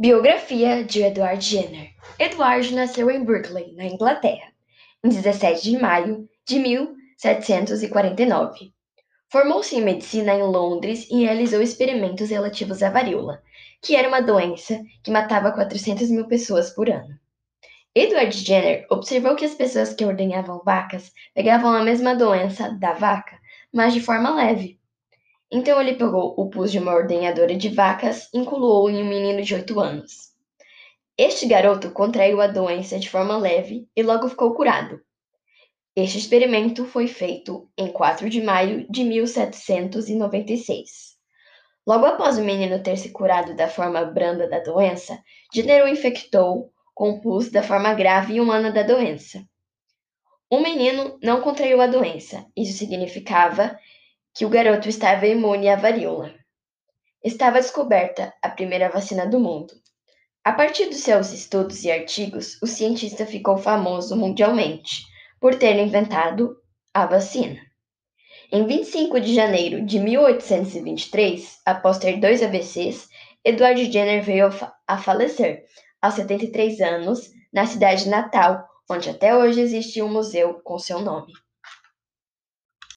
Biografia de Edward Jenner. Edward nasceu em Berkeley, na Inglaterra, em 17 de maio de 1749. Formou-se em medicina em Londres e realizou experimentos relativos à varíola, que era uma doença que matava 400 mil pessoas por ano. Edward Jenner observou que as pessoas que ordenhavam vacas pegavam a mesma doença da vaca, mas de forma leve. Então ele pegou o pus de uma ordenhadora de vacas e inculou em um menino de oito anos. Este garoto contraiu a doença de forma leve e logo ficou curado. Este experimento foi feito em 4 de maio de 1796. Logo após o menino ter se curado da forma branda da doença, Jenner o infectou com pus da forma grave e humana da doença. O menino não contraiu a doença. Isso significava que o garoto estava imune à varíola. Estava descoberta a primeira vacina do mundo. A partir dos seus estudos e artigos, o cientista ficou famoso mundialmente por ter inventado a vacina. Em 25 de janeiro de 1823, após ter dois AVCs, Edward Jenner veio a falecer aos 73 anos na cidade natal, onde até hoje existe um museu com seu nome.